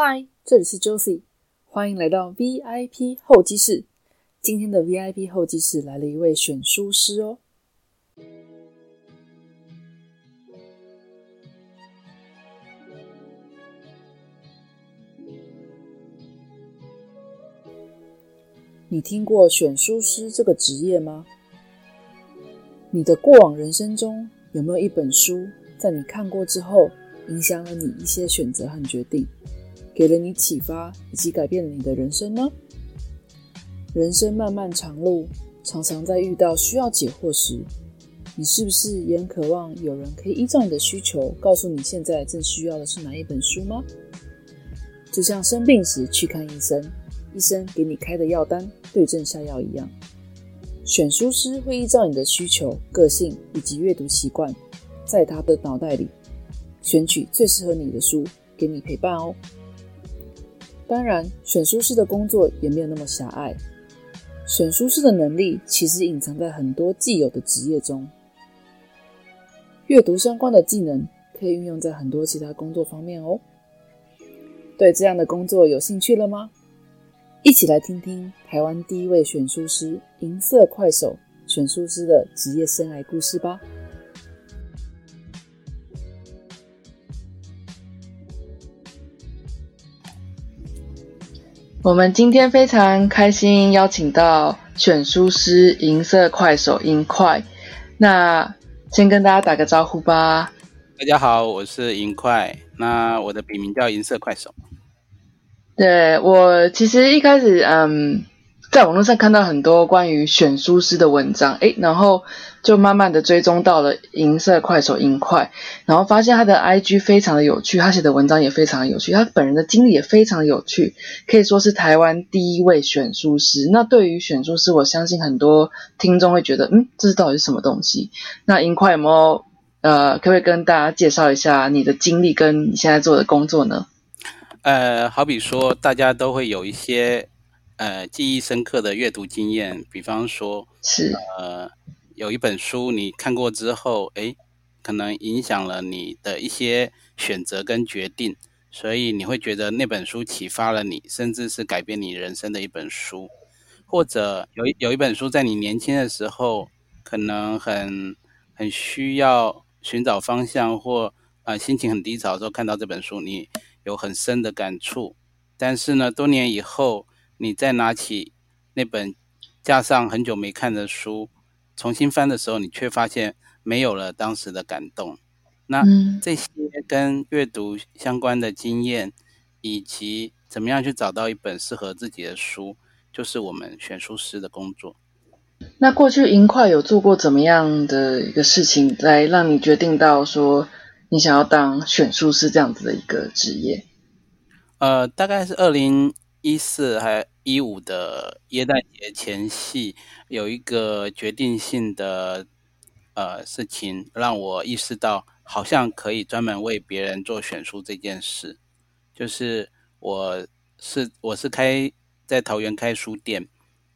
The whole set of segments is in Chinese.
嗨，这里是 Josie，欢迎来到 VIP 候机室。今天的 VIP 候机室来了一位选书师哦。你听过选书师这个职业吗？你的过往人生中有没有一本书，在你看过之后，影响了你一些选择和决定，给了你启发，以及改变了你的人生呢？人生漫漫长路，常常在遇到需要解惑时，你是不是也很渴望有人可以依照你的需求，告诉你现在正需要的是哪一本书吗？就像生病时去看医生，医生给你开的药单对症下药一样。选书师会依照你的需求、个性以及阅读习惯，在他的脑袋里选取最适合你的书，给你陪伴哦。当然，选书师的工作也没有那么狭隘。选书师的能力其实隐藏在很多既有的职业中。阅读相关的技能可以运用在很多其他工作方面哦。对这样的工作有兴趣了吗？一起来听听台湾第一位选书师银色快手选书师的职业生涯故事吧。我们今天非常开心邀请到选书师银色快手银快，那先跟大家打个招呼吧。大家好，我是银快，那我的笔名叫银色快手。对我其实一开始，嗯，在网络上看到很多关于选书师的文章，诶，然后就慢慢的追踪到了银色快手银块，然后发现他的 IG 非常的有趣，他写的文章也非常的有趣，他本人的经历也非常的有趣，可以说是台湾第一位选书师。那对于选书师，我相信很多听众会觉得，嗯，这是到底是什么东西？那银块有没有，呃，可不可以跟大家介绍一下你的经历跟你现在做的工作呢？呃，好比说，大家都会有一些呃记忆深刻的阅读经验，比方说，是呃有一本书你看过之后，诶，可能影响了你的一些选择跟决定，所以你会觉得那本书启发了你，甚至是改变你人生的一本书，或者有有一本书在你年轻的时候，可能很很需要寻找方向，或呃心情很低潮的时候看到这本书，你。有很深的感触，但是呢，多年以后，你再拿起那本架上很久没看的书，重新翻的时候，你却发现没有了当时的感动。那这些跟阅读相关的经验，以及怎么样去找到一本适合自己的书，就是我们选书师的工作。那过去银快有做过怎么样的一个事情，来让你决定到说？你想要当选书师这样子的一个职业？呃，大概是二零一四还一五的耶诞节前夕，有一个决定性的呃事情，让我意识到好像可以专门为别人做选书这件事。就是我是我是开在桃园开书店，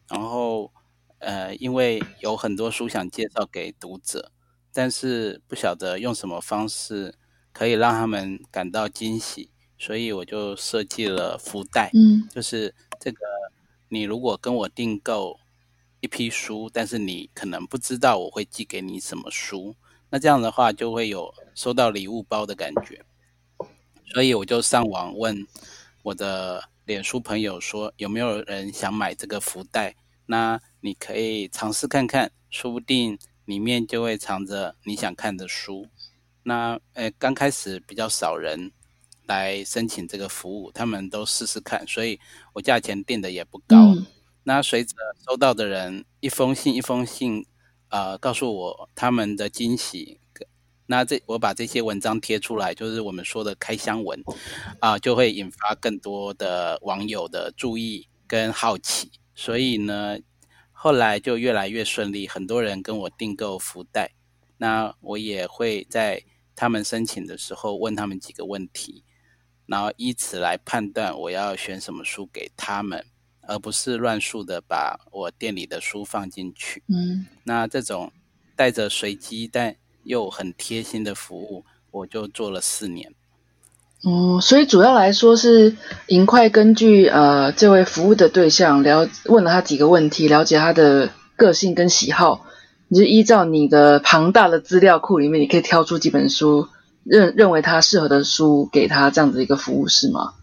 然后呃，因为有很多书想介绍给读者。但是不晓得用什么方式可以让他们感到惊喜，所以我就设计了福袋。嗯，就是这个，你如果跟我订购一批书，但是你可能不知道我会寄给你什么书，那这样的话就会有收到礼物包的感觉。所以我就上网问我的脸书朋友说，有没有人想买这个福袋？那你可以尝试看看，说不定。里面就会藏着你想看的书。那呃，刚开始比较少人来申请这个服务，他们都试试看，所以我价钱定的也不高。那随着收到的人一封信一封信，呃，告诉我他们的惊喜，那这我把这些文章贴出来，就是我们说的开箱文啊，就会引发更多的网友的注意跟好奇。所以呢。后来就越来越顺利，很多人跟我订购福袋，那我也会在他们申请的时候问他们几个问题，然后以此来判断我要选什么书给他们，而不是乱数的把我店里的书放进去。嗯，那这种带着随机但又很贴心的服务，我就做了四年。哦，所以主要来说是银快根据呃这位服务的对象了问了他几个问题，了解他的个性跟喜好，你就依照你的庞大的资料库里面，你可以挑出几本书，认认为他适合的书给他这样子一个服务是吗？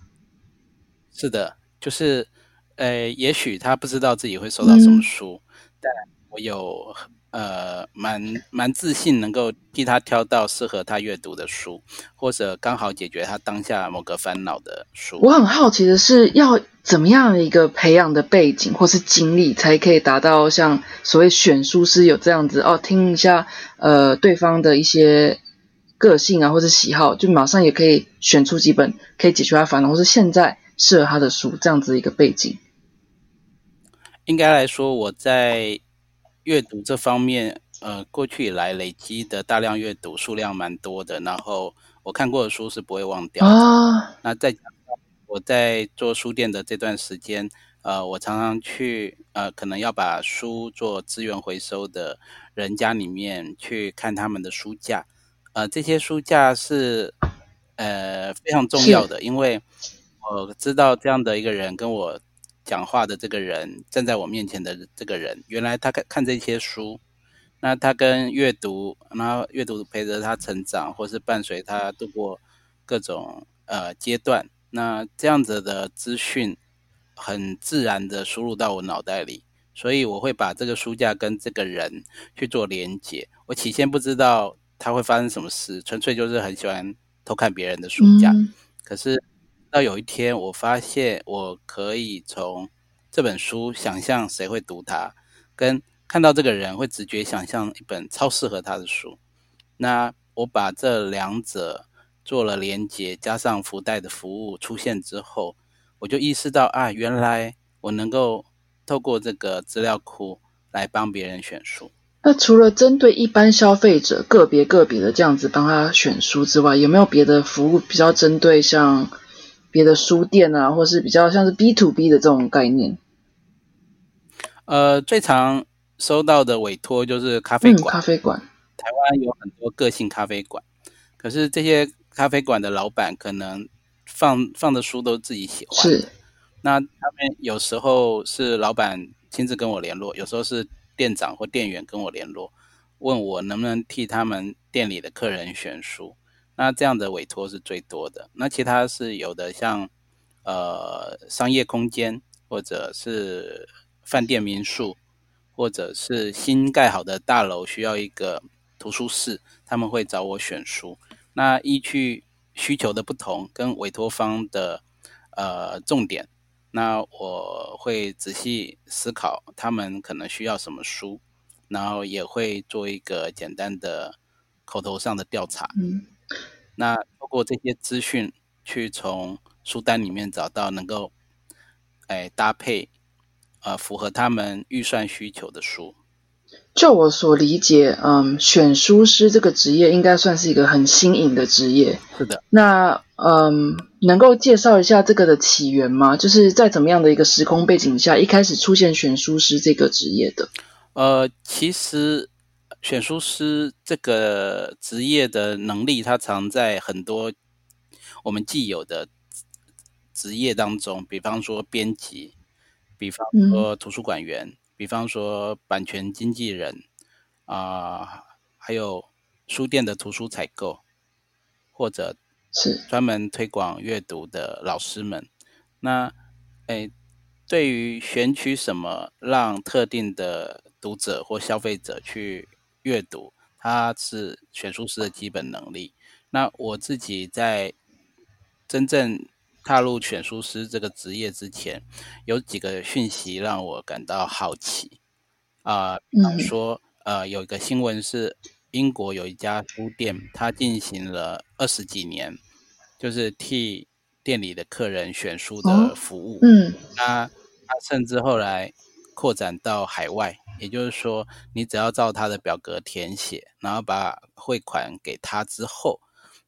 是的，就是呃，也许他不知道自己会收到什么书，但我有。呃，蛮蛮自信，能够替他挑到适合他阅读的书，或者刚好解决他当下某个烦恼的书。我很好奇的是，要怎么样的一个培养的背景或是经历，才可以达到像所谓选书师有这样子哦，听一下呃对方的一些个性啊，或者喜好，就马上也可以选出几本可以解决他烦恼，或是现在适合他的书，这样子一个背景。应该来说，我在。阅读这方面，呃，过去以来累积的大量阅读数量蛮多的，然后我看过的书是不会忘掉的。那再讲我在做书店的这段时间，呃，我常常去，呃，可能要把书做资源回收的人家里面去看他们的书架，呃，这些书架是呃非常重要的，因为我知道这样的一个人跟我。讲话的这个人站在我面前的这个人，原来他看看这些书，那他跟阅读，然后阅读陪着他成长，或是伴随他度过各种呃阶段，那这样子的资讯很自然的输入到我脑袋里，所以我会把这个书架跟这个人去做连接。我起先不知道他会发生什么事，纯粹就是很喜欢偷看别人的书架，可是。到有一天，我发现我可以从这本书想象谁会读它，跟看到这个人会直觉想象一本超适合他的书。那我把这两者做了连接，加上福袋的服务出现之后，我就意识到啊，原来我能够透过这个资料库来帮别人选书。那除了针对一般消费者个别个别的这样子帮他选书之外，有没有别的服务比较针对像？别的书店啊，或是比较像是 B to B 的这种概念。呃，最常收到的委托就是咖啡馆。咖啡馆，台湾有很多个性咖啡馆，可是这些咖啡馆的老板可能放放的书都自己喜欢。是。那他们有时候是老板亲自跟我联络，有时候是店长或店员跟我联络，问我能不能替他们店里的客人选书。那这样的委托是最多的。那其他是有的，像呃商业空间，或者是饭店民宿，或者是新盖好的大楼需要一个图书室，他们会找我选书。那依据需求的不同，跟委托方的呃重点，那我会仔细思考他们可能需要什么书，然后也会做一个简单的口头上的调查。嗯。那通过这些资讯，去从书单里面找到能够，哎搭配，呃符合他们预算需求的书。就我所理解，嗯，选书师这个职业应该算是一个很新颖的职业。是的。那嗯，能够介绍一下这个的起源吗？就是在怎么样的一个时空背景下，一开始出现选书师这个职业的？呃，其实。选书师这个职业的能力，它藏在很多我们既有的职业当中，比方说编辑，比方说图书馆员，比方说版权经纪人啊，还有书店的图书采购，或者是专门推广阅读的老师们。那诶，对于选取什么让特定的读者或消费者去。阅读，它是选书师的基本能力。那我自己在真正踏入选书师这个职业之前，有几个讯息让我感到好奇啊。比方说，呃，有一个新闻是英国有一家书店，它进行了二十几年，就是替店里的客人选书的服务。嗯，那他甚至后来扩展到海外。也就是说，你只要照他的表格填写，然后把汇款给他之后，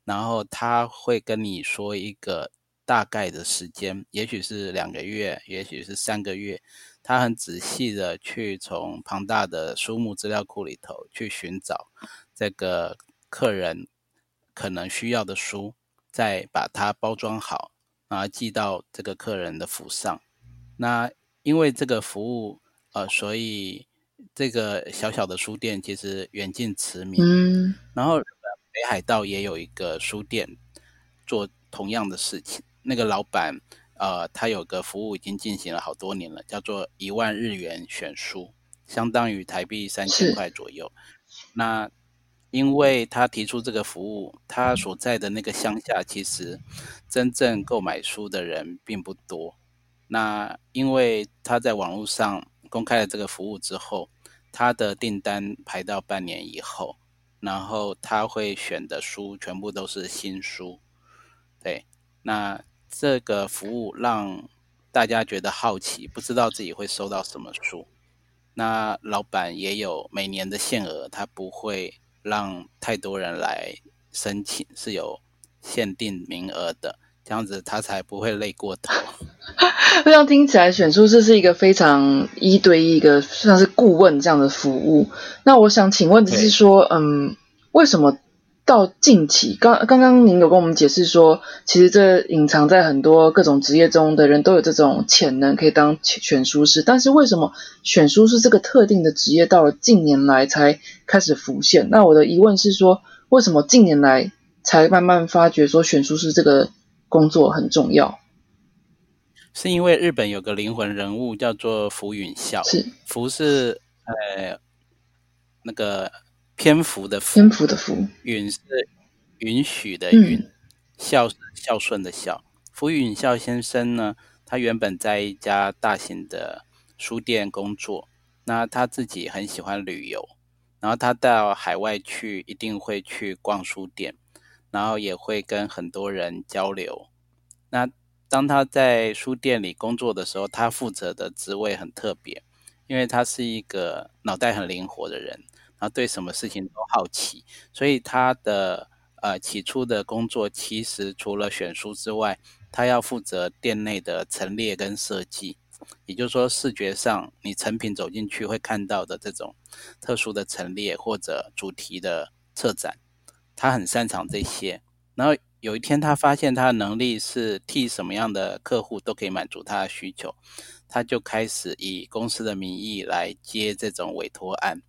然后他会跟你说一个大概的时间，也许是两个月，也许是三个月。他很仔细的去从庞大的书目资料库里头去寻找这个客人可能需要的书，再把它包装好，然后寄到这个客人的府上。那因为这个服务，呃，所以这个小小的书店其实远近驰名。嗯，然后北海道也有一个书店做同样的事情，那个老板，呃，他有个服务已经进行了好多年了，叫做一万日元选书，相当于台币三千块左右。那因为他提出这个服务，他所在的那个乡下其实真正购买书的人并不多。那因为他在网络上公开了这个服务之后，他的订单排到半年以后，然后他会选的书全部都是新书。对，那这个服务让大家觉得好奇，不知道自己会收到什么书。那老板也有每年的限额，他不会让太多人来申请，是有限定名额的，这样子他才不会累过头。这样听起来，选书这是一个非常一对一个像是顾问这样的服务。那我想请问的是说，嗯，为什么？到近期，刚刚刚您有跟我们解释说，其实这隐藏在很多各种职业中的人都有这种潜能，可以当选书师。但是为什么选书师这个特定的职业到了近年来才开始浮现？那我的疑问是说，为什么近年来才慢慢发觉说选书师这个工作很重要？是因为日本有个灵魂人物叫做福允孝，是福是呃那个。篇幅的篇幅的幅，允是允许的允，孝是孝顺的孝。福允孝先生呢，他原本在一家大型的书店工作，那他自己很喜欢旅游，然后他到海外去一定会去逛书店，然后也会跟很多人交流。那当他在书店里工作的时候，他负责的职位很特别，因为他是一个脑袋很灵活的人。然后对什么事情都好奇，所以他的呃起初的工作其实除了选书之外，他要负责店内的陈列跟设计，也就是说视觉上你成品走进去会看到的这种特殊的陈列或者主题的策展，他很擅长这些。然后有一天他发现他的能力是替什么样的客户都可以满足他的需求，他就开始以公司的名义来接这种委托案。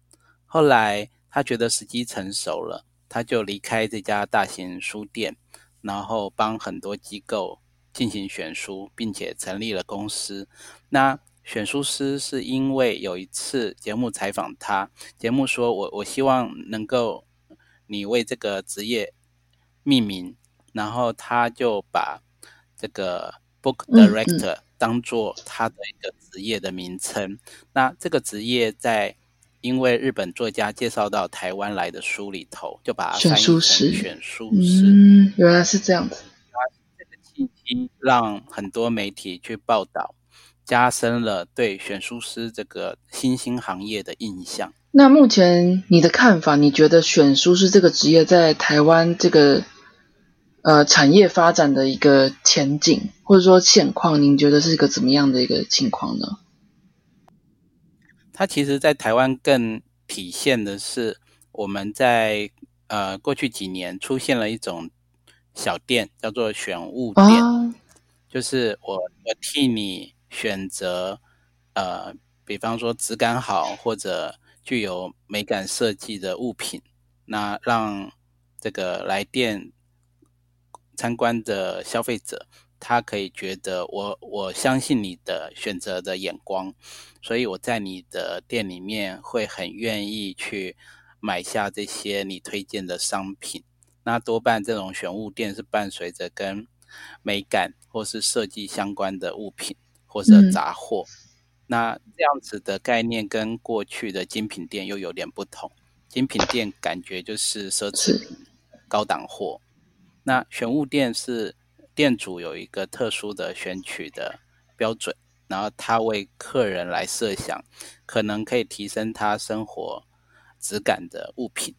后来他觉得时机成熟了，他就离开这家大型书店，然后帮很多机构进行选书，并且成立了公司。那选书师是因为有一次节目采访他，节目说我我希望能够你为这个职业命名，然后他就把这个 book director 当做他的一个职业的名称。那这个职业在因为日本作家介绍到台湾来的书里头，就把它翻译成选书师。嗯，原来是这样子。这个契机让很多媒体去报道，加深了对选书师这个新兴行业的印象。那目前你的看法，你觉得选书师这个职业在台湾这个呃产业发展的一个前景，或者说现况，您觉得是一个怎么样的一个情况呢？它其实，在台湾更体现的是，我们在呃过去几年出现了一种小店，叫做选物店，就是我我替你选择，呃，比方说质感好或者具有美感设计的物品，那让这个来店参观的消费者。他可以觉得我我相信你的选择的眼光，所以我在你的店里面会很愿意去买下这些你推荐的商品。那多半这种选物店是伴随着跟美感或是设计相关的物品或者杂货。那这样子的概念跟过去的精品店又有点不同。精品店感觉就是奢侈品、高档货，那选物店是。店主有一个特殊的选取的标准，然后他为客人来设想，可能可以提升他生活质感的物品。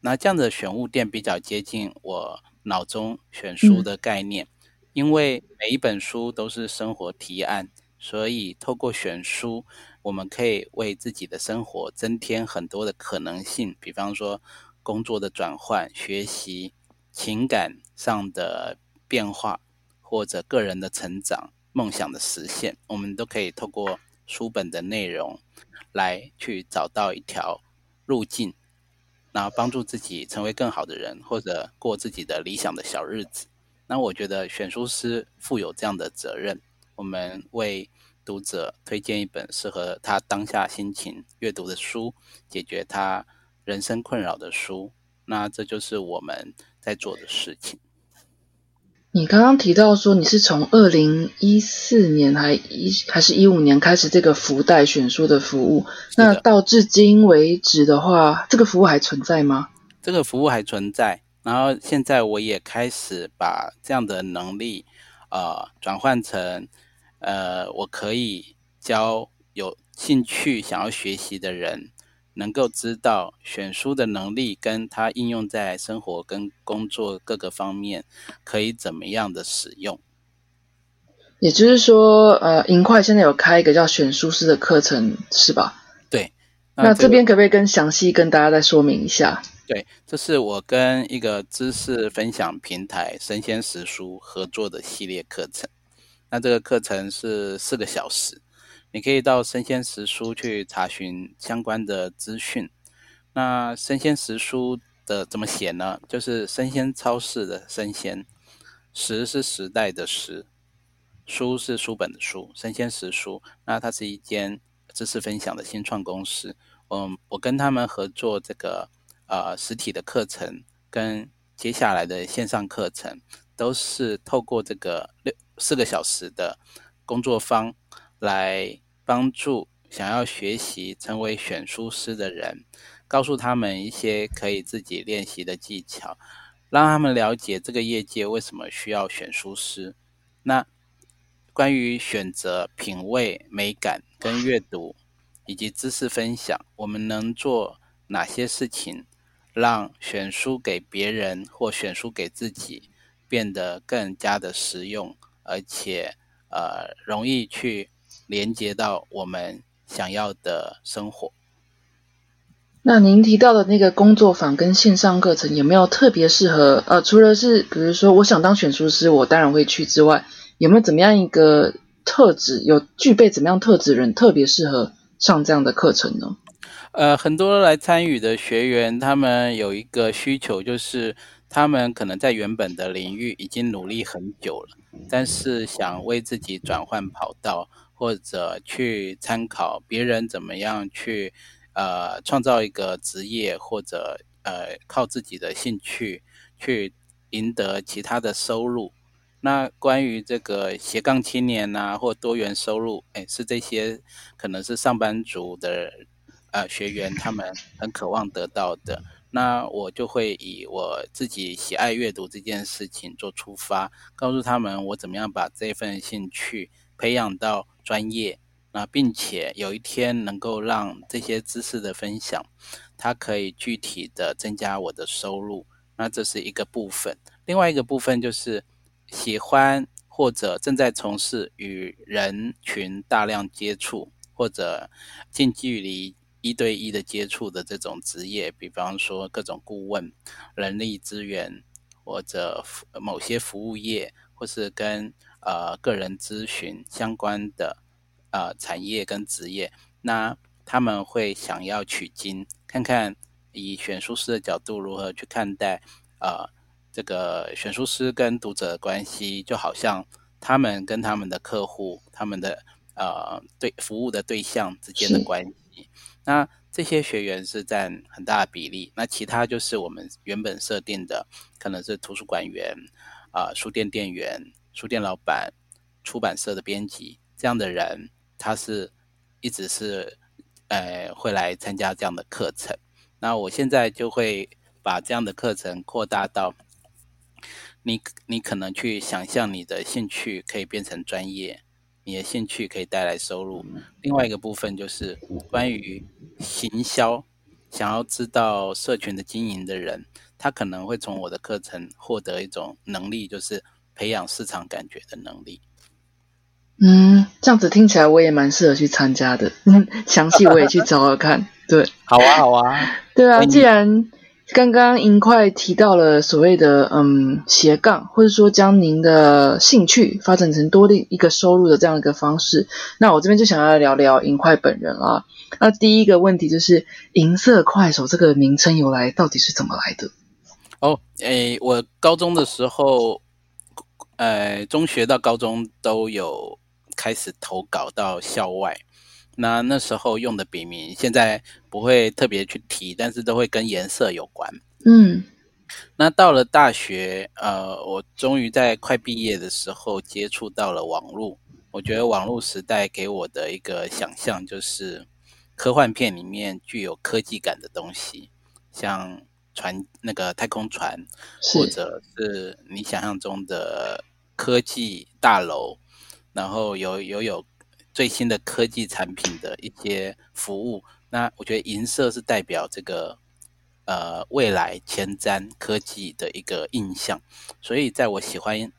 那这样的选物店比较接近我脑中选书的概念，因为每一本书都是生活提案，所以透过选书，我们可以为自己的生活增添很多的可能性，比方说工作的转换、学习、情感上的。变化，或者个人的成长、梦想的实现，我们都可以透过书本的内容来去找到一条路径，然后帮助自己成为更好的人，或者过自己的理想的小日子。那我觉得选书师负有这样的责任，我们为读者推荐一本适合他当下心情阅读的书，解决他人生困扰的书。那这就是我们在做的事情。你刚刚提到说你是从二零一四年还一还是一五年开始这个福袋选书的服务，那到至今为止的话，这个服务还存在吗？这个服务还存在，然后现在我也开始把这样的能力，呃，转换成，呃，我可以教有兴趣想要学习的人。能够知道选书的能力，跟它应用在生活跟工作各个方面，可以怎么样的使用？也就是说，呃，银块现在有开一个叫选书师的课程，是吧？对。那这边可不可以更详细跟大家再说明一下？对，这是我跟一个知识分享平台生鲜食书合作的系列课程。那这个课程是四个小时。你可以到生鲜食书去查询相关的资讯。那生鲜食书的怎么写呢？就是生鲜超市的生鲜，时是时代的时，书是书本的书，生鲜食书。那它是一间知识分享的新创公司。嗯，我跟他们合作这个呃实体的课程，跟接下来的线上课程，都是透过这个六四个小时的工作坊来。帮助想要学习成为选书师的人，告诉他们一些可以自己练习的技巧，让他们了解这个业界为什么需要选书师。那关于选择、品味、美感跟阅读以及知识分享，我们能做哪些事情，让选书给别人或选书给自己变得更加的实用，而且呃容易去。连接到我们想要的生活。那您提到的那个工作坊跟线上课程有没有特别适合？呃，除了是比如说我想当选书师，我当然会去之外，有没有怎么样一个特质，有具备怎么样特质人特别适合上这样的课程呢？呃，很多来参与的学员，他们有一个需求，就是他们可能在原本的领域已经努力很久了，但是想为自己转换跑道。或者去参考别人怎么样去，呃，创造一个职业，或者呃，靠自己的兴趣去赢得其他的收入。那关于这个斜杠青年呐，或多元收入，哎，是这些可能是上班族的呃学员他们很渴望得到的。那我就会以我自己喜爱阅读这件事情做出发，告诉他们我怎么样把这份兴趣培养到。专业，那并且有一天能够让这些知识的分享，它可以具体的增加我的收入，那这是一个部分。另外一个部分就是喜欢或者正在从事与人群大量接触或者近距离一对一的接触的这种职业，比方说各种顾问、人力资源或者某些服务业，或是跟。呃，个人咨询相关的呃产业跟职业，那他们会想要取经，看看以选书师的角度如何去看待呃这个选书师跟读者的关系，就好像他们跟他们的客户、他们的呃对服务的对象之间的关系。那这些学员是占很大的比例，那其他就是我们原本设定的，可能是图书馆员啊、书店店员。书店老板、出版社的编辑这样的人，他是一直是呃会来参加这样的课程。那我现在就会把这样的课程扩大到你，你可能去想象你的兴趣可以变成专业，你的兴趣可以带来收入。另外一个部分就是关于行销，想要知道社群的经营的人，他可能会从我的课程获得一种能力，就是。培养市场感觉的能力。嗯，这样子听起来我也蛮适合去参加的。嗯，详细我也去找找看。对，好啊，好啊。对啊，既然刚刚银块提到了所谓的嗯斜杠，或者说将您的兴趣发展成多的一个收入的这样一个方式。那我这边就想要聊聊银块本人啊。那第一个问题就是银色快手这个名称由来到底是怎么来的？哦，诶，我高中的时候，呃，中学到高中都有开始投稿到校外。那那时候用的笔名，现在不会特别去提，但是都会跟颜色有关。嗯，那到了大学，呃，我终于在快毕业的时候接触到了网络。我觉得网络时代给我的一个想象，就是科幻片里面具有科技感的东西，像船那个太空船，或者是你想象中的科技大楼，然后有有有。最新的科技产品的一些服务，那我觉得银色是代表这个呃未来前瞻科技的一个印象，所以在我喜欢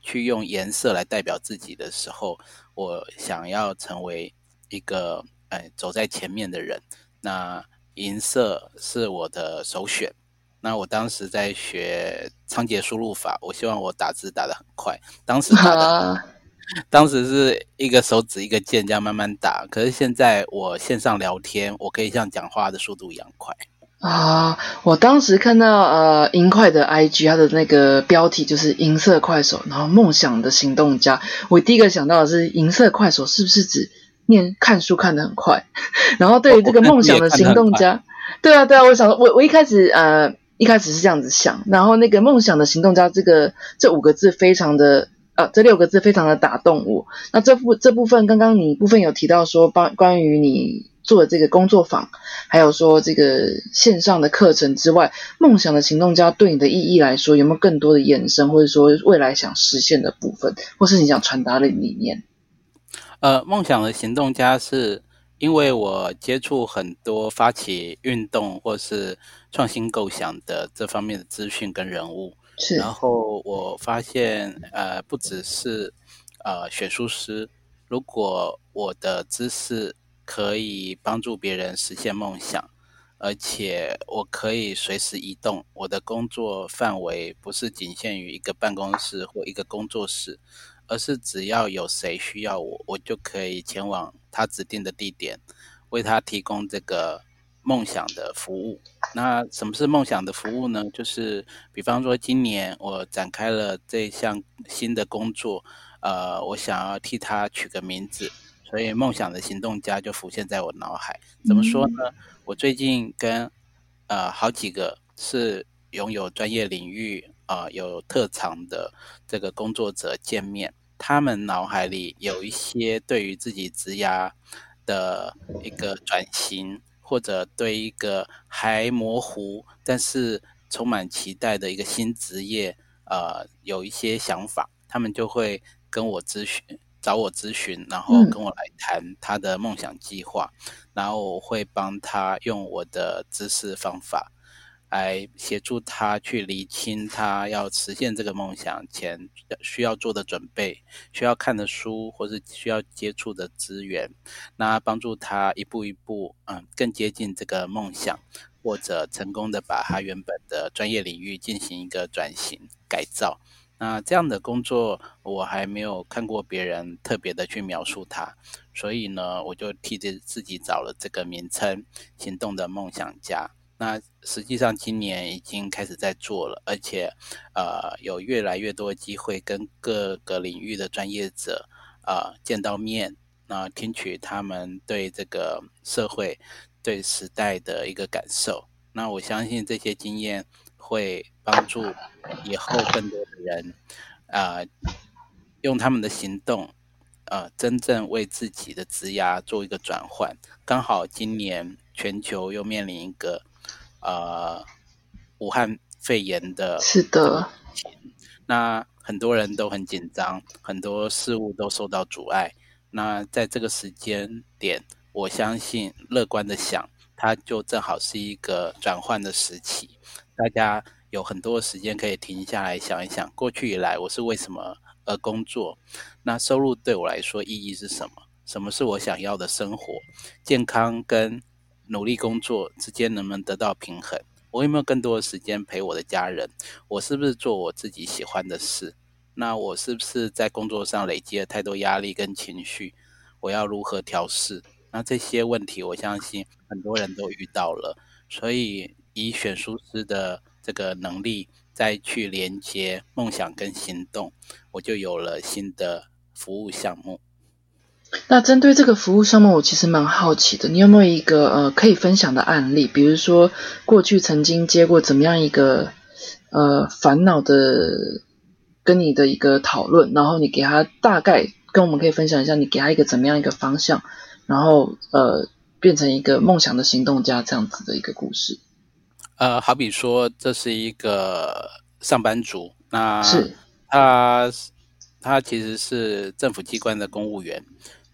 去用颜色来代表自己的时候，我想要成为一个哎走在前面的人，那银色是我的首选。那我当时在学仓颉输入法，我希望我打字打得很快，当时打的。当时是一个手指一个键这样慢慢打，可是现在我线上聊天，我可以像讲话的速度一样快啊！我当时看到呃银快的 IG，它的那个标题就是银色快手，然后梦想的行动家，我第一个想到的是银色快手是不是指念看书看得很快？然后对于这个梦想的行动家，对啊对啊，我想我我一开始呃一开始是这样子想，然后那个梦想的行动家这个这五个字非常的。呃，这六个字非常的打动我。那这部这部分，刚刚你部分有提到说，关关于你做的这个工作坊，还有说这个线上的课程之外，梦想的行动家对你的意义来说，有没有更多的延伸，或者说未来想实现的部分，或是你想传达的理念？呃，梦想的行动家是因为我接触很多发起运动或是创新构想的这方面的资讯跟人物。然后我发现，呃，不只是呃选书师，如果我的知识可以帮助别人实现梦想，而且我可以随时移动，我的工作范围不是仅限于一个办公室或一个工作室，而是只要有谁需要我，我就可以前往他指定的地点，为他提供这个。梦想的服务，那什么是梦想的服务呢？就是比方说，今年我展开了这项新的工作，呃，我想要替他取个名字，所以梦想的行动家就浮现在我脑海。怎么说呢？我最近跟呃好几个是拥有专业领域啊有特长的这个工作者见面，他们脑海里有一些对于自己职涯的一个转型。或者对一个还模糊但是充满期待的一个新职业，呃，有一些想法，他们就会跟我咨询，找我咨询，然后跟我来谈他的梦想计划，然后我会帮他用我的知识方法。来协助他去理清他要实现这个梦想前需要做的准备、需要看的书或是需要接触的资源，那帮助他一步一步，嗯，更接近这个梦想，或者成功的把他原本的专业领域进行一个转型改造。那这样的工作我还没有看过别人特别的去描述他，所以呢，我就替着自己找了这个名称——行动的梦想家。那实际上今年已经开始在做了，而且，呃，有越来越多机会跟各个领域的专业者，呃，见到面，那听取他们对这个社会、对时代的一个感受。那我相信这些经验会帮助以后更多的人，啊，用他们的行动，呃，真正为自己的职涯做一个转换。刚好今年全球又面临一个。呃，武汉肺炎的，是的，那很多人都很紧张，很多事物都受到阻碍。那在这个时间点，我相信乐观的想，它就正好是一个转换的时期。大家有很多时间可以停下来想一想，过去以来我是为什么而工作？那收入对我来说意义是什么？什么是我想要的生活？健康跟努力工作之间能不能得到平衡？我有没有更多的时间陪我的家人？我是不是做我自己喜欢的事？那我是不是在工作上累积了太多压力跟情绪？我要如何调试？那这些问题，我相信很多人都遇到了。所以，以选书师的这个能力，再去连接梦想跟行动，我就有了新的服务项目。那针对这个服务项目，我其实蛮好奇的，你有没有一个呃可以分享的案例？比如说，过去曾经接过怎么样一个呃烦恼的跟你的一个讨论，然后你给他大概跟我们可以分享一下，你给他一个怎么样一个方向，然后呃变成一个梦想的行动家这样子的一个故事。呃，好比说，这是一个上班族，那是他他其实是政府机关的公务员。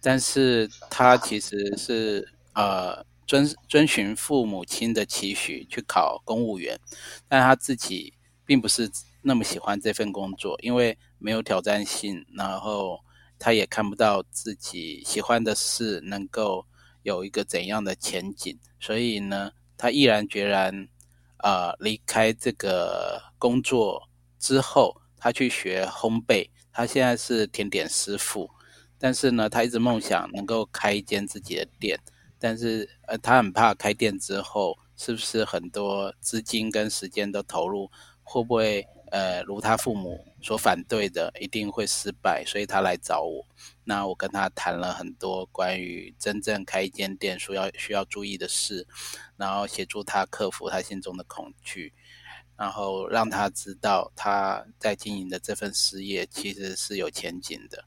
但是他其实是呃遵遵循父母亲的期许去考公务员，但他自己并不是那么喜欢这份工作，因为没有挑战性，然后他也看不到自己喜欢的事能够有一个怎样的前景，所以呢，他毅然决然呃离开这个工作之后，他去学烘焙，他现在是甜点师傅。但是呢，他一直梦想能够开一间自己的店，但是呃，他很怕开店之后是不是很多资金跟时间都投入，会不会呃，如他父母所反对的，一定会失败，所以他来找我。那我跟他谈了很多关于真正开一间店需要需要注意的事，然后协助他克服他心中的恐惧，然后让他知道他在经营的这份事业其实是有前景的。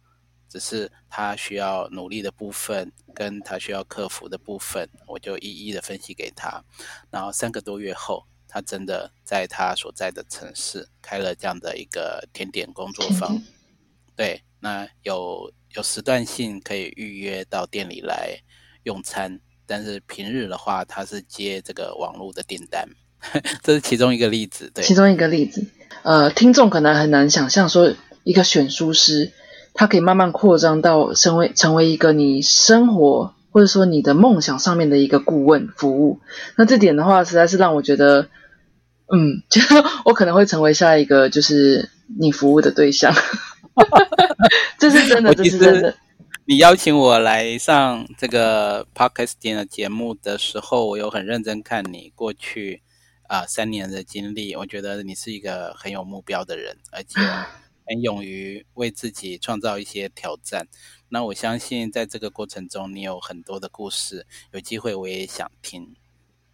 只是他需要努力的部分，跟他需要克服的部分，我就一一的分析给他。然后三个多月后，他真的在他所在的城市开了这样的一个甜点工作坊。对，那有有时段性可以预约到店里来用餐，但是平日的话，他是接这个网络的订单。这是其中一个例子。对，其中一个例子。呃，听众可能很难想象说一个选书师。它可以慢慢扩张到成为成为一个你生活或者说你的梦想上面的一个顾问服务。那这点的话，实在是让我觉得，嗯，就 我可能会成为下一个就是你服务的对象。这是真的，这是真的。你邀请我来上这个 podcast 的节目的时候，我有很认真看你过去啊三年的经历。我觉得你是一个很有目标的人，而且。很勇于为自己创造一些挑战，那我相信在这个过程中，你有很多的故事，有机会我也想听。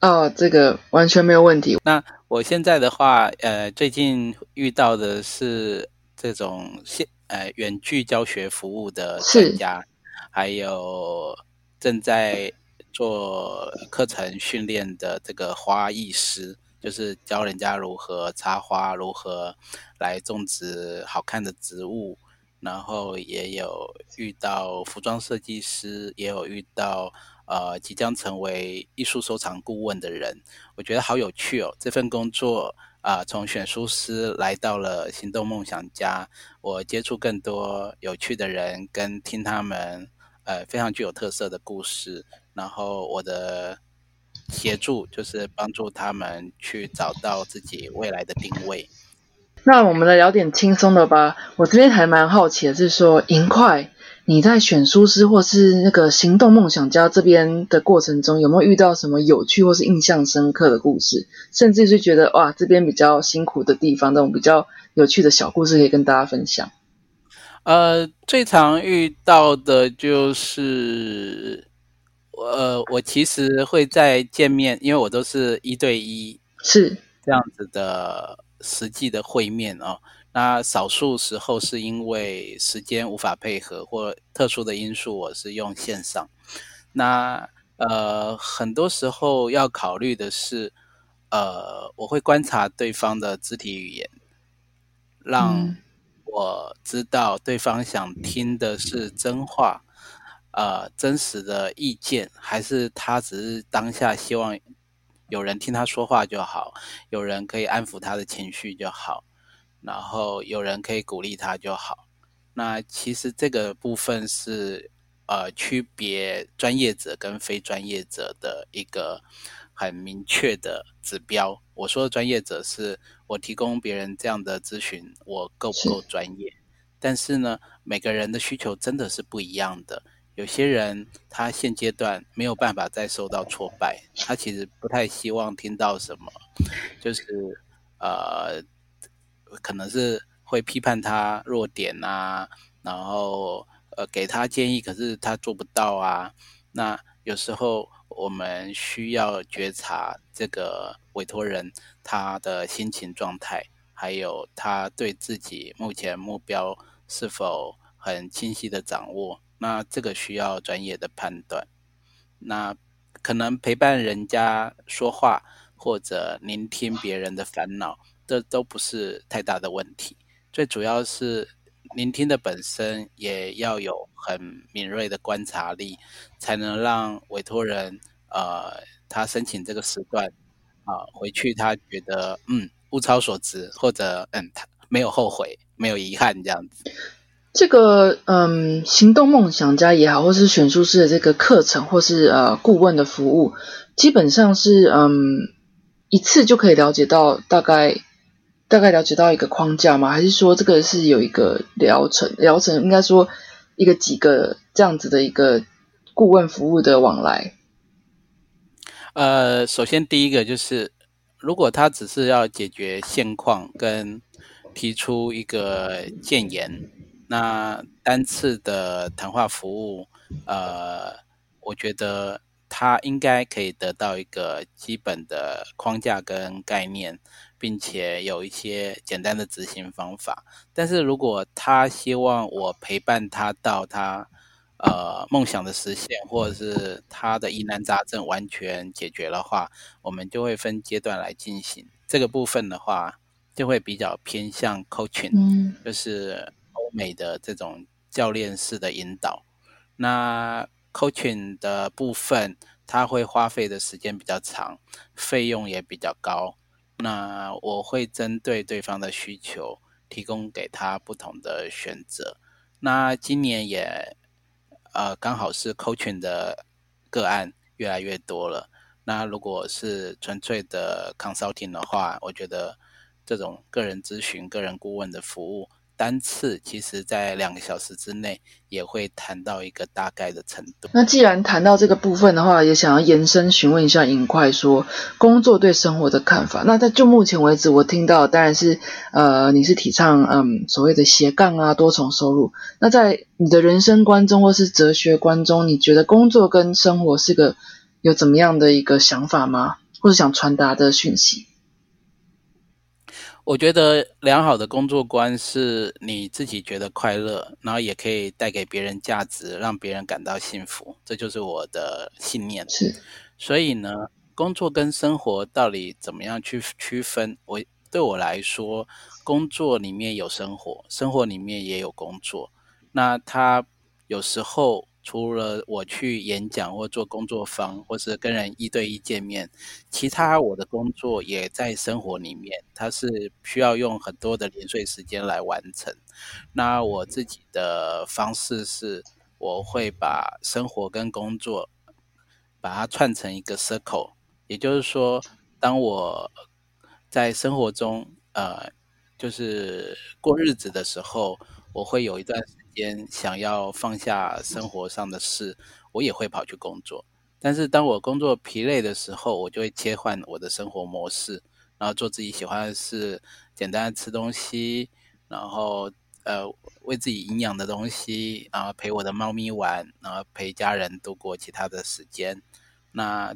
哦，这个完全没有问题。那我现在的话，呃，最近遇到的是这种现呃远距教学服务的专家，还有正在做课程训练的这个花艺师。就是教人家如何插花，如何来种植好看的植物，然后也有遇到服装设计师，也有遇到呃即将成为艺术收藏顾问的人，我觉得好有趣哦。这份工作啊，从选书师来到了行动梦想家，我接触更多有趣的人，跟听他们呃非常具有特色的故事，然后我的。协助就是帮助他们去找到自己未来的定位。那我们来聊点轻松的吧。我这边还蛮好奇的是说，银块你在选书师或是那个行动梦想家这边的过程中，有没有遇到什么有趣或是印象深刻的故事？甚至是觉得哇，这边比较辛苦的地方，那种比较有趣的小故事可以跟大家分享。呃，最常遇到的就是。呃，我其实会在见面，因为我都是一对一，是这样子的实际的会面哦。那少数时候是因为时间无法配合或特殊的因素，我是用线上。那呃，很多时候要考虑的是，呃，我会观察对方的肢体语言，让我知道对方想听的是真话。呃，真实的意见，还是他只是当下希望有人听他说话就好，有人可以安抚他的情绪就好，然后有人可以鼓励他就好。那其实这个部分是呃区别专业者跟非专业者的一个很明确的指标。我说的专业者是我提供别人这样的咨询，我够不够专业？但是呢，每个人的需求真的是不一样的。有些人他现阶段没有办法再受到挫败，他其实不太希望听到什么，就是呃，可能是会批判他弱点啊，然后呃给他建议，可是他做不到啊。那有时候我们需要觉察这个委托人他的心情状态，还有他对自己目前目标是否很清晰的掌握。那这个需要专业的判断。那可能陪伴人家说话，或者聆听别人的烦恼，这都不是太大的问题。最主要是聆听的本身也要有很敏锐的观察力，才能让委托人呃他申请这个时段啊回去，他觉得嗯物超所值，或者嗯他没有后悔，没有遗憾这样子。这个嗯，行动梦想家也好，或是选书师的这个课程，或是呃顾问的服务，基本上是嗯一次就可以了解到大概大概了解到一个框架吗？还是说这个是有一个疗程？疗程应该说一个几个这样子的一个顾问服务的往来？呃，首先第一个就是，如果他只是要解决现况跟提出一个建言。那单次的谈话服务，呃，我觉得他应该可以得到一个基本的框架跟概念，并且有一些简单的执行方法。但是如果他希望我陪伴他到他呃梦想的实现，或者是他的疑难杂症完全解决的话，我们就会分阶段来进行。这个部分的话，就会比较偏向 coaching，就是。美的这种教练式的引导，那 coaching 的部分，他会花费的时间比较长，费用也比较高。那我会针对对方的需求，提供给他不同的选择。那今年也呃刚好是 coaching 的个案越来越多了。那如果是纯粹的 consulting 的话，我觉得这种个人咨询、个人顾问的服务。单次其实，在两个小时之内也会谈到一个大概的程度。那既然谈到这个部分的话，也想要延伸询问一下尹快说工作对生活的看法。那在就目前为止，我听到当然是呃，你是提倡嗯所谓的斜杠啊，多重收入。那在你的人生观中或是哲学观中，你觉得工作跟生活是个有怎么样的一个想法吗？或者想传达的讯息？我觉得良好的工作观是你自己觉得快乐，然后也可以带给别人价值，让别人感到幸福，这就是我的信念。是，所以呢，工作跟生活到底怎么样去区分？我对我来说，工作里面有生活，生活里面也有工作。那他有时候。除了我去演讲或做工作坊，或是跟人一对一见面，其他我的工作也在生活里面，它是需要用很多的零碎时间来完成。那我自己的方式是，我会把生活跟工作把它串成一个 circle，也就是说，当我在生活中呃，就是过日子的时候，我会有一段。间想要放下生活上的事，我也会跑去工作。但是当我工作疲累的时候，我就会切换我的生活模式，然后做自己喜欢的事，简单的吃东西，然后呃喂自己营养的东西，然后陪我的猫咪玩，然后陪家人度过其他的时间。那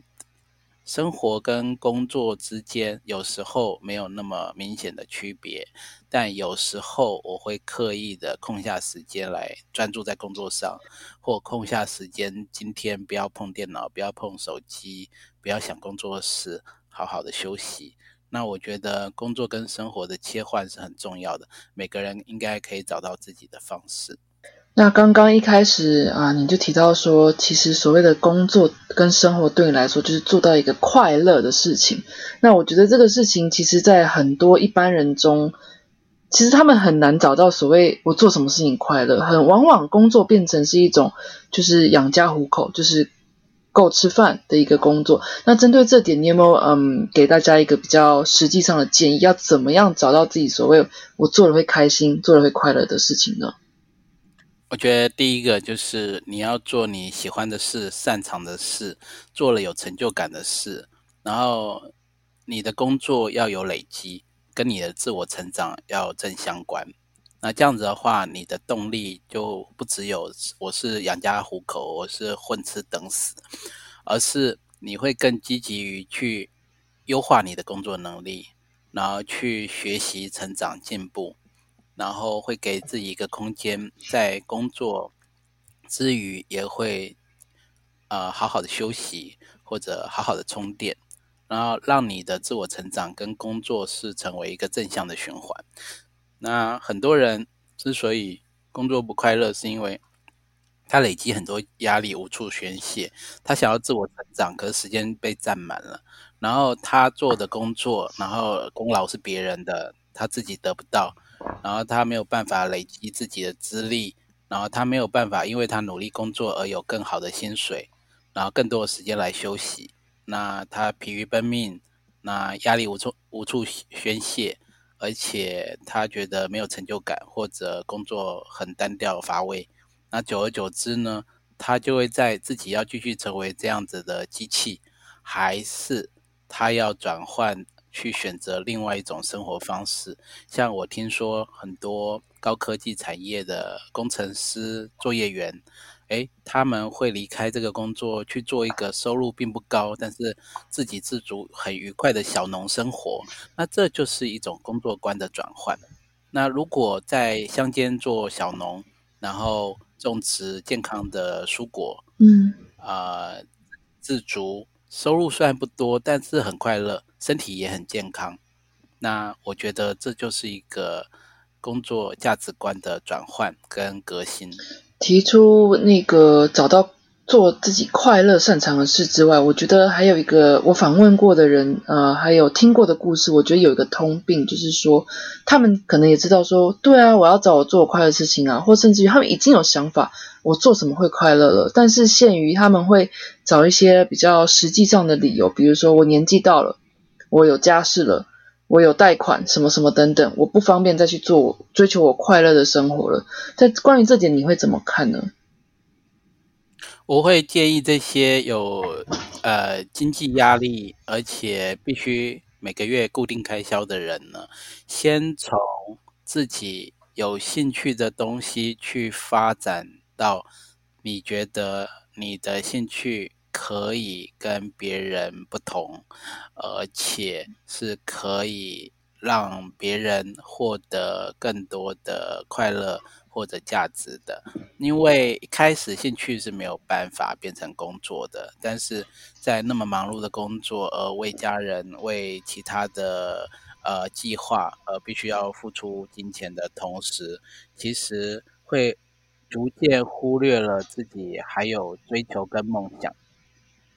生活跟工作之间有时候没有那么明显的区别，但有时候我会刻意的空下时间来专注在工作上，或空下时间今天不要碰电脑，不要碰手机，不要想工作事，好好的休息。那我觉得工作跟生活的切换是很重要的，每个人应该可以找到自己的方式。那刚刚一开始啊，你就提到说，其实所谓的工作跟生活对你来说，就是做到一个快乐的事情。那我觉得这个事情，其实，在很多一般人中，其实他们很难找到所谓我做什么事情快乐。很往往工作变成是一种，就是养家糊口，就是够吃饭的一个工作。那针对这点，你有没有嗯给大家一个比较实际上的建议？要怎么样找到自己所谓我做了会开心、做了会快乐的事情呢？我觉得第一个就是你要做你喜欢的事、擅长的事，做了有成就感的事，然后你的工作要有累积，跟你的自我成长要正相关。那这样子的话，你的动力就不只有我是养家糊口，我是混吃等死，而是你会更积极于去优化你的工作能力，然后去学习、成长、进步。然后会给自己一个空间，在工作之余也会呃好好的休息或者好好的充电，然后让你的自我成长跟工作是成为一个正向的循环。那很多人之所以工作不快乐，是因为他累积很多压力无处宣泄，他想要自我成长，可是时间被占满了，然后他做的工作，然后功劳是别人的，他自己得不到。然后他没有办法累积自己的资历，然后他没有办法因为他努力工作而有更好的薪水，然后更多的时间来休息。那他疲于奔命，那压力无处无处宣泄，而且他觉得没有成就感，或者工作很单调乏味。那久而久之呢，他就会在自己要继续成为这样子的机器，还是他要转换？去选择另外一种生活方式，像我听说很多高科技产业的工程师、作业员，诶，他们会离开这个工作，去做一个收入并不高，但是自给自足、很愉快的小农生活。那这就是一种工作观的转换。那如果在乡间做小农，然后种植健康的蔬果，嗯，啊，自足。收入虽然不多，但是很快乐，身体也很健康。那我觉得这就是一个工作价值观的转换跟革新。提出那个找到做自己快乐擅长的事之外，我觉得还有一个我访问过的人，呃，还有听过的故事，我觉得有一个通病，就是说他们可能也知道说，对啊，我要找我做我快乐的事情啊，或甚至于他们已经有想法。我做什么会快乐了？但是限于他们会找一些比较实际上的理由，比如说我年纪到了，我有家室了，我有贷款，什么什么等等，我不方便再去做追求我快乐的生活了。在关于这点，你会怎么看呢？我会建议这些有呃经济压力，而且必须每个月固定开销的人呢，先从自己有兴趣的东西去发展。到你觉得你的兴趣可以跟别人不同，而且是可以让别人获得更多的快乐或者价值的。因为一开始兴趣是没有办法变成工作的，但是在那么忙碌的工作，而为家人、为其他的呃计划而必须要付出金钱的同时，其实会。逐渐忽略了自己还有追求跟梦想。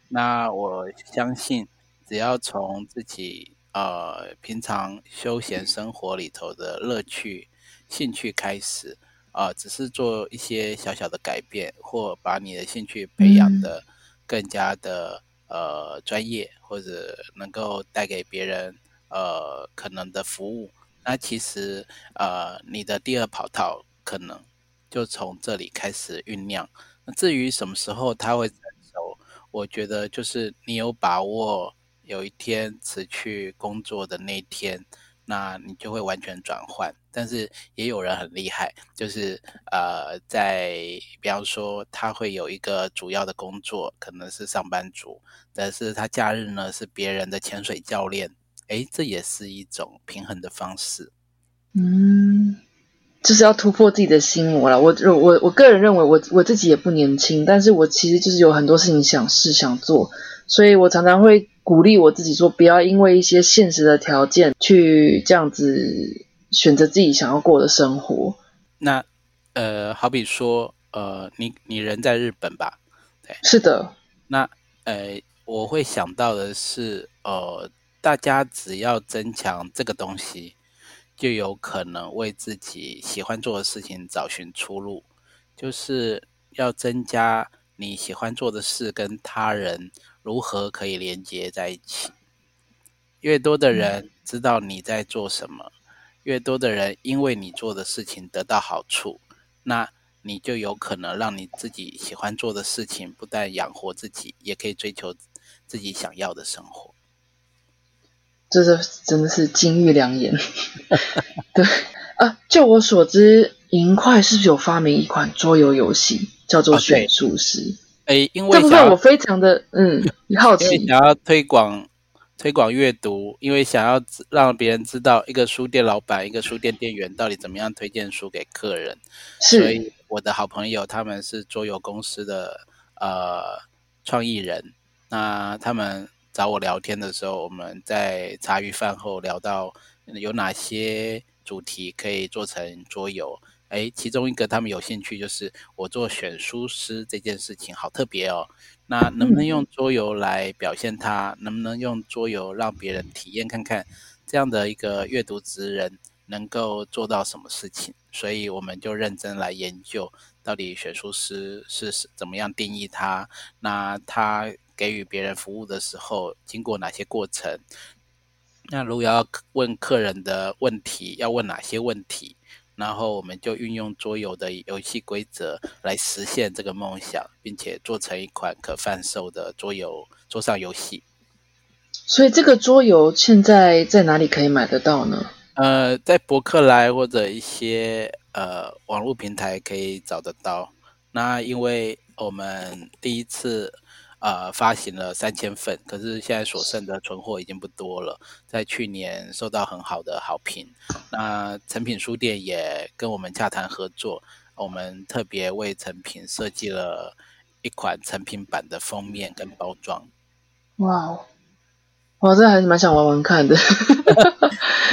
那我相信，只要从自己呃平常休闲生活里头的乐趣、兴趣开始，啊，只是做一些小小的改变，或把你的兴趣培养的更加的呃专业，或者能够带给别人呃可能的服务，那其实呃你的第二跑道可能。就从这里开始酝酿。那至于什么时候它会成熟，我觉得就是你有把握，有一天辞去工作的那一天，那你就会完全转换。但是也有人很厉害，就是呃，在比方说他会有一个主要的工作，可能是上班族，但是他假日呢是别人的潜水教练。诶，这也是一种平衡的方式。嗯。就是要突破自己的心魔了。我我我个人认为，我我自己也不年轻，但是我其实就是有很多事情想试想做，所以我常常会鼓励我自己说，不要因为一些现实的条件去这样子选择自己想要过的生活。那呃，好比说呃，你你人在日本吧？对，是的。那呃，我会想到的是，呃，大家只要增强这个东西。就有可能为自己喜欢做的事情找寻出路，就是要增加你喜欢做的事跟他人如何可以连接在一起。越多的人知道你在做什么，越多的人因为你做的事情得到好处，那你就有可能让你自己喜欢做的事情不但养活自己，也可以追求自己想要的生活。这是真的是金玉良言。对啊，就我所知，银块是不是有发明一款桌游游戏，叫做选术师？哎，因为这部分我非常的嗯好 奇，想要推广。推广阅读，因为想要让别人知道一个书店老板、一个书店店员到底怎么样推荐书给客人，所以我的好朋友他们是桌游公司的呃创意人，那他们找我聊天的时候，我们在茶余饭后聊到有哪些主题可以做成桌游。哎，其中一个他们有兴趣就是我做选书师这件事情，好特别哦。那能不能用桌游来表现它？能不能用桌游让别人体验看看这样的一个阅读职人能够做到什么事情？所以我们就认真来研究，到底选书师是怎么样定义他？那他给予别人服务的时候，经过哪些过程？那如果要问客人的问题，要问哪些问题？然后我们就运用桌游的游戏规则来实现这个梦想，并且做成一款可贩售的桌游桌上游戏。所以这个桌游现在在哪里可以买得到呢？呃，在博客来或者一些呃网络平台可以找得到。那因为我们第一次。呃，发行了三千份，可是现在所剩的存货已经不多了。在去年受到很好的好评，那成品书店也跟我们洽谈合作，我们特别为成品设计了一款成品版的封面跟包装。哇哦！我这还是蛮想玩玩看的。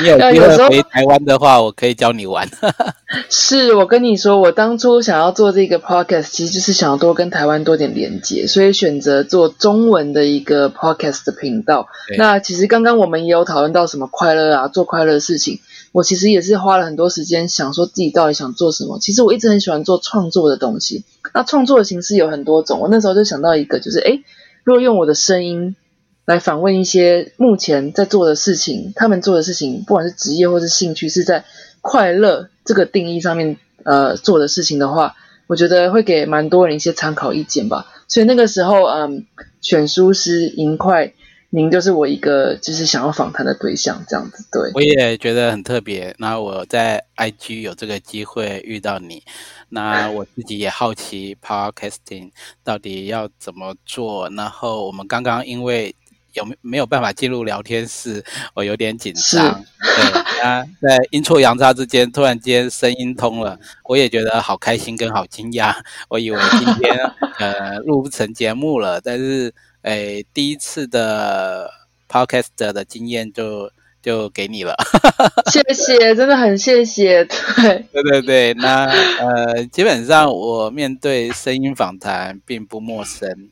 你有机会回台湾的话，我可以教你玩。是我跟你说，我当初想要做这个 podcast，其实就是想要多跟台湾多点连接，所以选择做中文的一个 podcast 的频道。那其实刚刚我们也有讨论到什么快乐啊，做快乐的事情。我其实也是花了很多时间想说自己到底想做什么。其实我一直很喜欢做创作的东西。那创作的形式有很多种。我那时候就想到一个，就是诶，如果用我的声音。来访问一些目前在做的事情，他们做的事情，不管是职业或是兴趣，是在快乐这个定义上面，呃，做的事情的话，我觉得会给蛮多人一些参考意见吧。所以那个时候，嗯，选书师银块，您就是我一个就是想要访谈的对象，这样子。对，我也觉得很特别。那我在 IG 有这个机会遇到你，那我自己也好奇 Podcasting 到底要怎么做。然后我们刚刚因为有没没有办法进入聊天室？我有点紧张。对啊，在阴错阳差之间，突然间声音通了，我也觉得好开心跟好惊讶。我以为今天呃录不成节目了，但是诶第一次的 podcast 的经验就就给你了。谢谢，真的很谢谢。对对对对，那呃基本上我面对声音访谈并不陌生。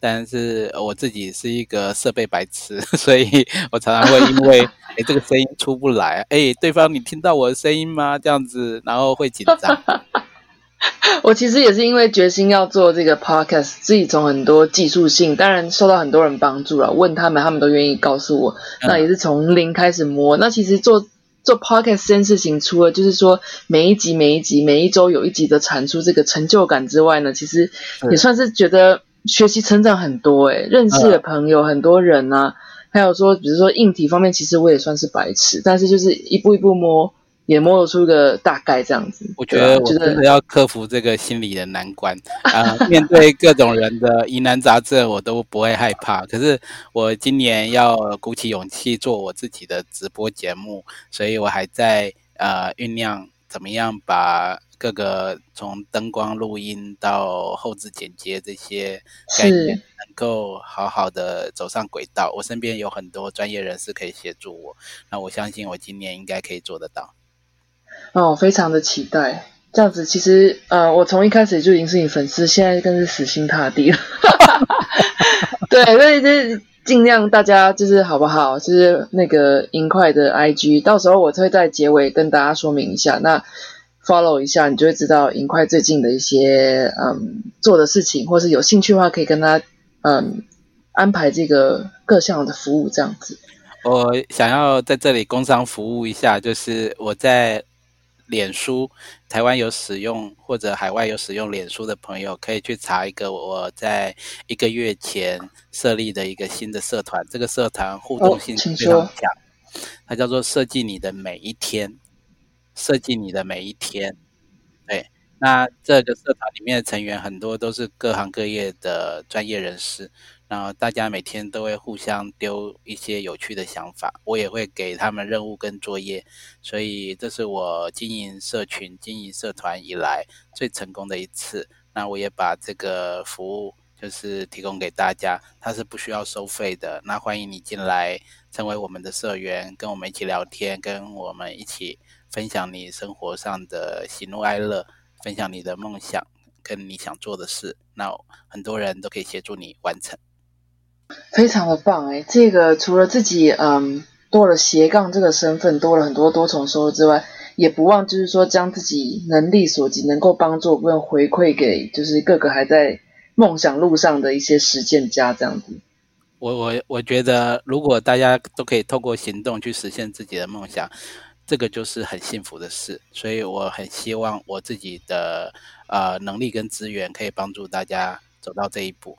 但是我自己是一个设备白痴，所以我常常会因为 哎这个声音出不来，哎对方你听到我的声音吗？这样子，然后会紧张。我其实也是因为决心要做这个 podcast，自己从很多技术性，当然受到很多人帮助了，问他们，他们都愿意告诉我。那也是从零开始摸。那其实做做 podcast 这件事情，除了就是说每一集每一集每一周有一集的产出这个成就感之外呢，其实也算是觉得。学习成长很多诶，认识的朋友很多人呐，还有说，比如说硬体方面，其实我也算是白痴，但是就是一步一步摸，也摸得出个大概这样子。我觉得我真的要克服这个心理的难关啊！面对各种人的疑难杂症，我都不会害怕。可是我今年要鼓起勇气做我自己的直播节目，所以我还在呃酝酿怎么样把。各个从灯光录音到后置剪接这些概念，能够好好的走上轨道。我身边有很多专业人士可以协助我，那我相信我今年应该可以做得到。哦，非常的期待。这样子，其实呃，我从一开始就已经是你粉丝，现在更是死心塌地了。对，所以就是尽量大家就是好不好？就是那个银块的 IG，到时候我会在结尾跟大家说明一下。那 follow 一下，你就会知道银块最近的一些嗯做的事情，或是有兴趣的话，可以跟他嗯安排这个各项的服务这样子。我想要在这里工商服务一下，就是我在脸书台湾有使用或者海外有使用脸书的朋友，可以去查一个我在一个月前设立的一个新的社团，这个社团互动性非常强，它叫做“设计你的每一天”。设计你的每一天，对，那这个社团里面的成员很多都是各行各业的专业人士，然后大家每天都会互相丢一些有趣的想法，我也会给他们任务跟作业，所以这是我经营社群、经营社团以来最成功的一次。那我也把这个服务就是提供给大家，它是不需要收费的。那欢迎你进来成为我们的社员，跟我们一起聊天，跟我们一起。分享你生活上的喜怒哀乐，分享你的梦想跟你想做的事，那很多人都可以协助你完成。非常的棒哎，这个除了自己嗯多了斜杠这个身份，多了很多多重收入之外，也不忘就是说将自己能力所及，能够帮助跟回馈给就是各个还在梦想路上的一些实践家这样子。我我我觉得，如果大家都可以透过行动去实现自己的梦想。这个就是很幸福的事，所以我很希望我自己的呃能力跟资源可以帮助大家走到这一步。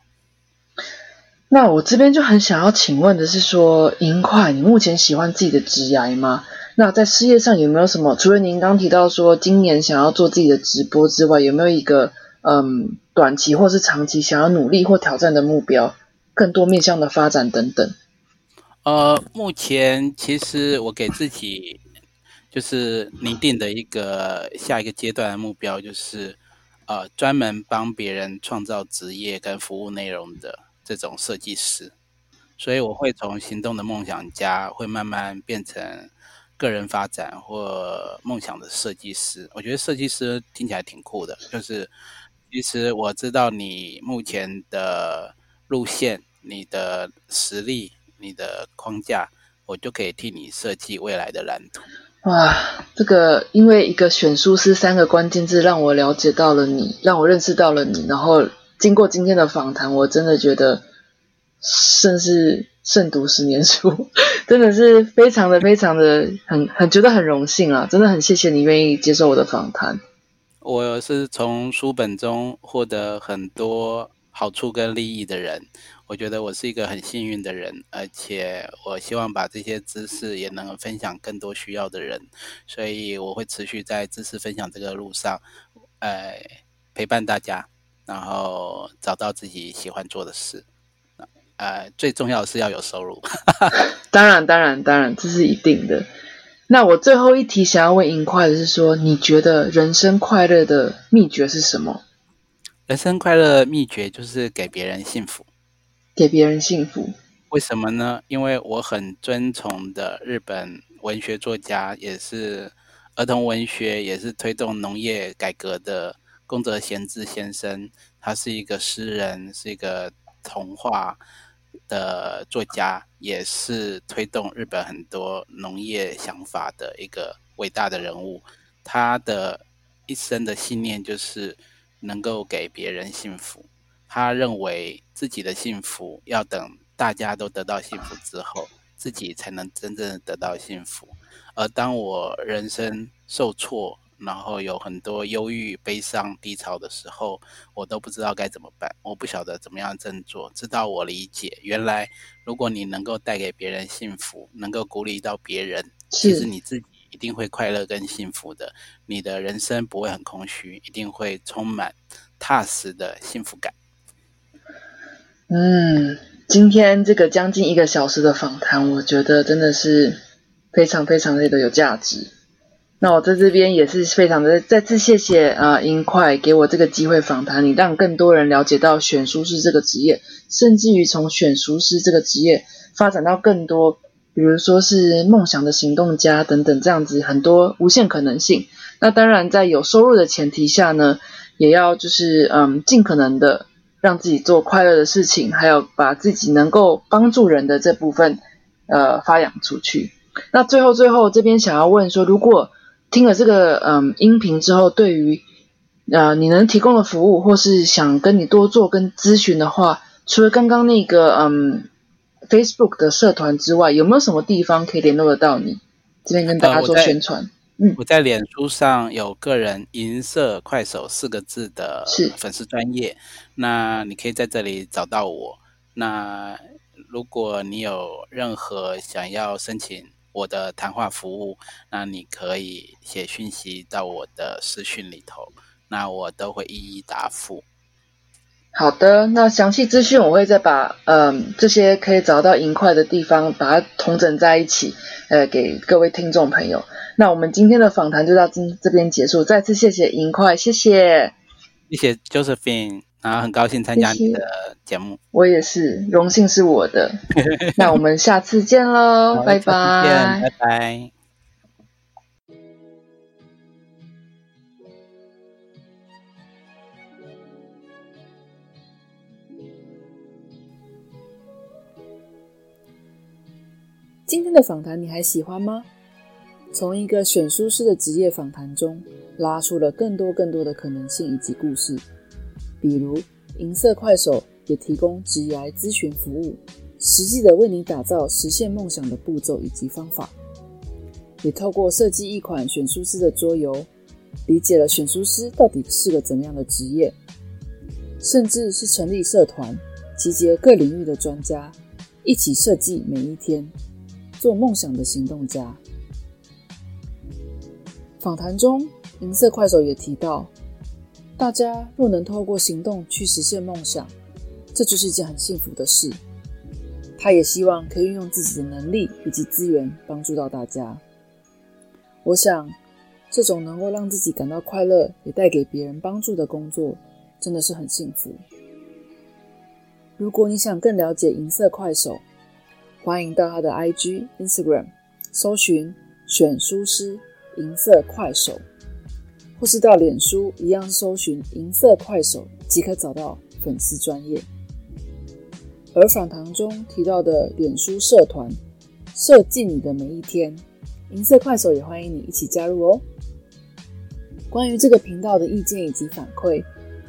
那我这边就很想要请问的是说，银块，你目前喜欢自己的职涯吗？那在事业上有没有什么？除了您刚提到说今年想要做自己的直播之外，有没有一个嗯短期或是长期想要努力或挑战的目标？更多面向的发展等等。呃，目前其实我给自己。就是你定的一个下一个阶段的目标，就是呃专门帮别人创造职业跟服务内容的这种设计师，所以我会从行动的梦想家，会慢慢变成个人发展或梦想的设计师。我觉得设计师听起来挺酷的，就是其实我知道你目前的路线、你的实力、你的框架，我就可以替你设计未来的蓝图。哇，这个因为一个选书师三个关键字让我了解到了你，让我认识到了你。然后经过今天的访谈，我真的觉得甚是胜读十年书，真的是非常的非常的很很觉得很荣幸啊！真的很谢谢你愿意接受我的访谈。我是从书本中获得很多好处跟利益的人。我觉得我是一个很幸运的人，而且我希望把这些知识也能分享更多需要的人，所以我会持续在知识分享这个路上，呃，陪伴大家，然后找到自己喜欢做的事，呃，最重要的是要有收入。当然，当然，当然，这是一定的。那我最后一题想要问银快的是说，你觉得人生快乐的秘诀是什么？人生快乐秘诀就是给别人幸福。给别人幸福，为什么呢？因为我很尊崇的日本文学作家，也是儿童文学，也是推动农业改革的宫泽贤治先生。他是一个诗人，是一个童话的作家，也是推动日本很多农业想法的一个伟大的人物。他的一生的信念就是能够给别人幸福。他认为自己的幸福要等大家都得到幸福之后，自己才能真正的得到幸福。而当我人生受挫，然后有很多忧郁、悲伤、低潮的时候，我都不知道该怎么办。我不晓得怎么样振作。直到我理解，原来如果你能够带给别人幸福，能够鼓励到别人，其实你自己一定会快乐跟幸福的。你的人生不会很空虚，一定会充满踏实的幸福感。嗯，今天这个将近一个小时的访谈，我觉得真的是非常非常的有价值。那我在这边也是非常的再次谢谢啊，英快给我这个机会访谈你，让更多人了解到选书师这个职业，甚至于从选书师这个职业发展到更多，比如说是梦想的行动家等等这样子很多无限可能性。那当然在有收入的前提下呢，也要就是嗯尽可能的。让自己做快乐的事情，还有把自己能够帮助人的这部分，呃，发扬出去。那最后最后这边想要问说，如果听了这个嗯音频之后，对于呃你能提供的服务，或是想跟你多做跟咨询的话，除了刚刚那个嗯 Facebook 的社团之外，有没有什么地方可以联络得到你？这边跟大家做宣传。嗯，我在脸书上有个人银色快手四个字的粉丝专业，那你可以在这里找到我。那如果你有任何想要申请我的谈话服务，那你可以写讯息到我的私讯里头，那我都会一一答复。好的，那详细资讯我会再把嗯这些可以找到银块的地方把它统整在一起，呃，给各位听众朋友。那我们今天的访谈就到今这边结束，再次谢谢银块，谢谢，谢谢 Josephine，然后很高兴参加你的节目，我也是，荣幸是我的。那我们下次见喽，拜拜，拜拜。今天的访谈你还喜欢吗？从一个选书师的职业访谈中，拉出了更多更多的可能性以及故事。比如，银色快手也提供职业咨询服务，实际的为你打造实现梦想的步骤以及方法。也透过设计一款选书师的桌游，理解了选书师到底是个怎么样的职业，甚至是成立社团，集结各领域的专家，一起设计每一天。做梦想的行动家。访谈中，银色快手也提到，大家若能透过行动去实现梦想，这就是一件很幸福的事。他也希望可以运用自己的能力以及资源帮助到大家。我想，这种能够让自己感到快乐，也带给别人帮助的工作，真的是很幸福。如果你想更了解银色快手，欢迎到他的 IG、Instagram 搜寻“选书师银色快手”，或是到脸书一样搜寻“银色快手”即可找到粉丝专业。而访谈中提到的脸书社团“设计你的每一天”，银色快手也欢迎你一起加入哦。关于这个频道的意见以及反馈，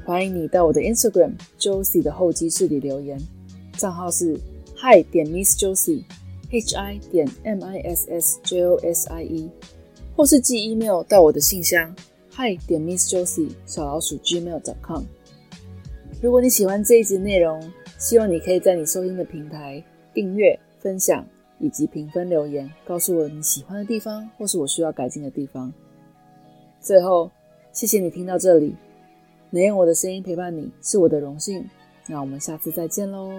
欢迎你到我的 Instagram Josie 的候机室里留言，账号是。Hi 点 Miss Josie，H I 点 M I S S J O S I E，或是寄 email 到我的信箱 Hi 点 Miss Josie 小老鼠 gmail.com。如果你喜欢这一集内容，希望你可以在你收听的平台订阅、分享以及评分留言，告诉我你喜欢的地方或是我需要改进的地方。最后，谢谢你听到这里，能用我的声音陪伴你是我的荣幸。那我们下次再见喽。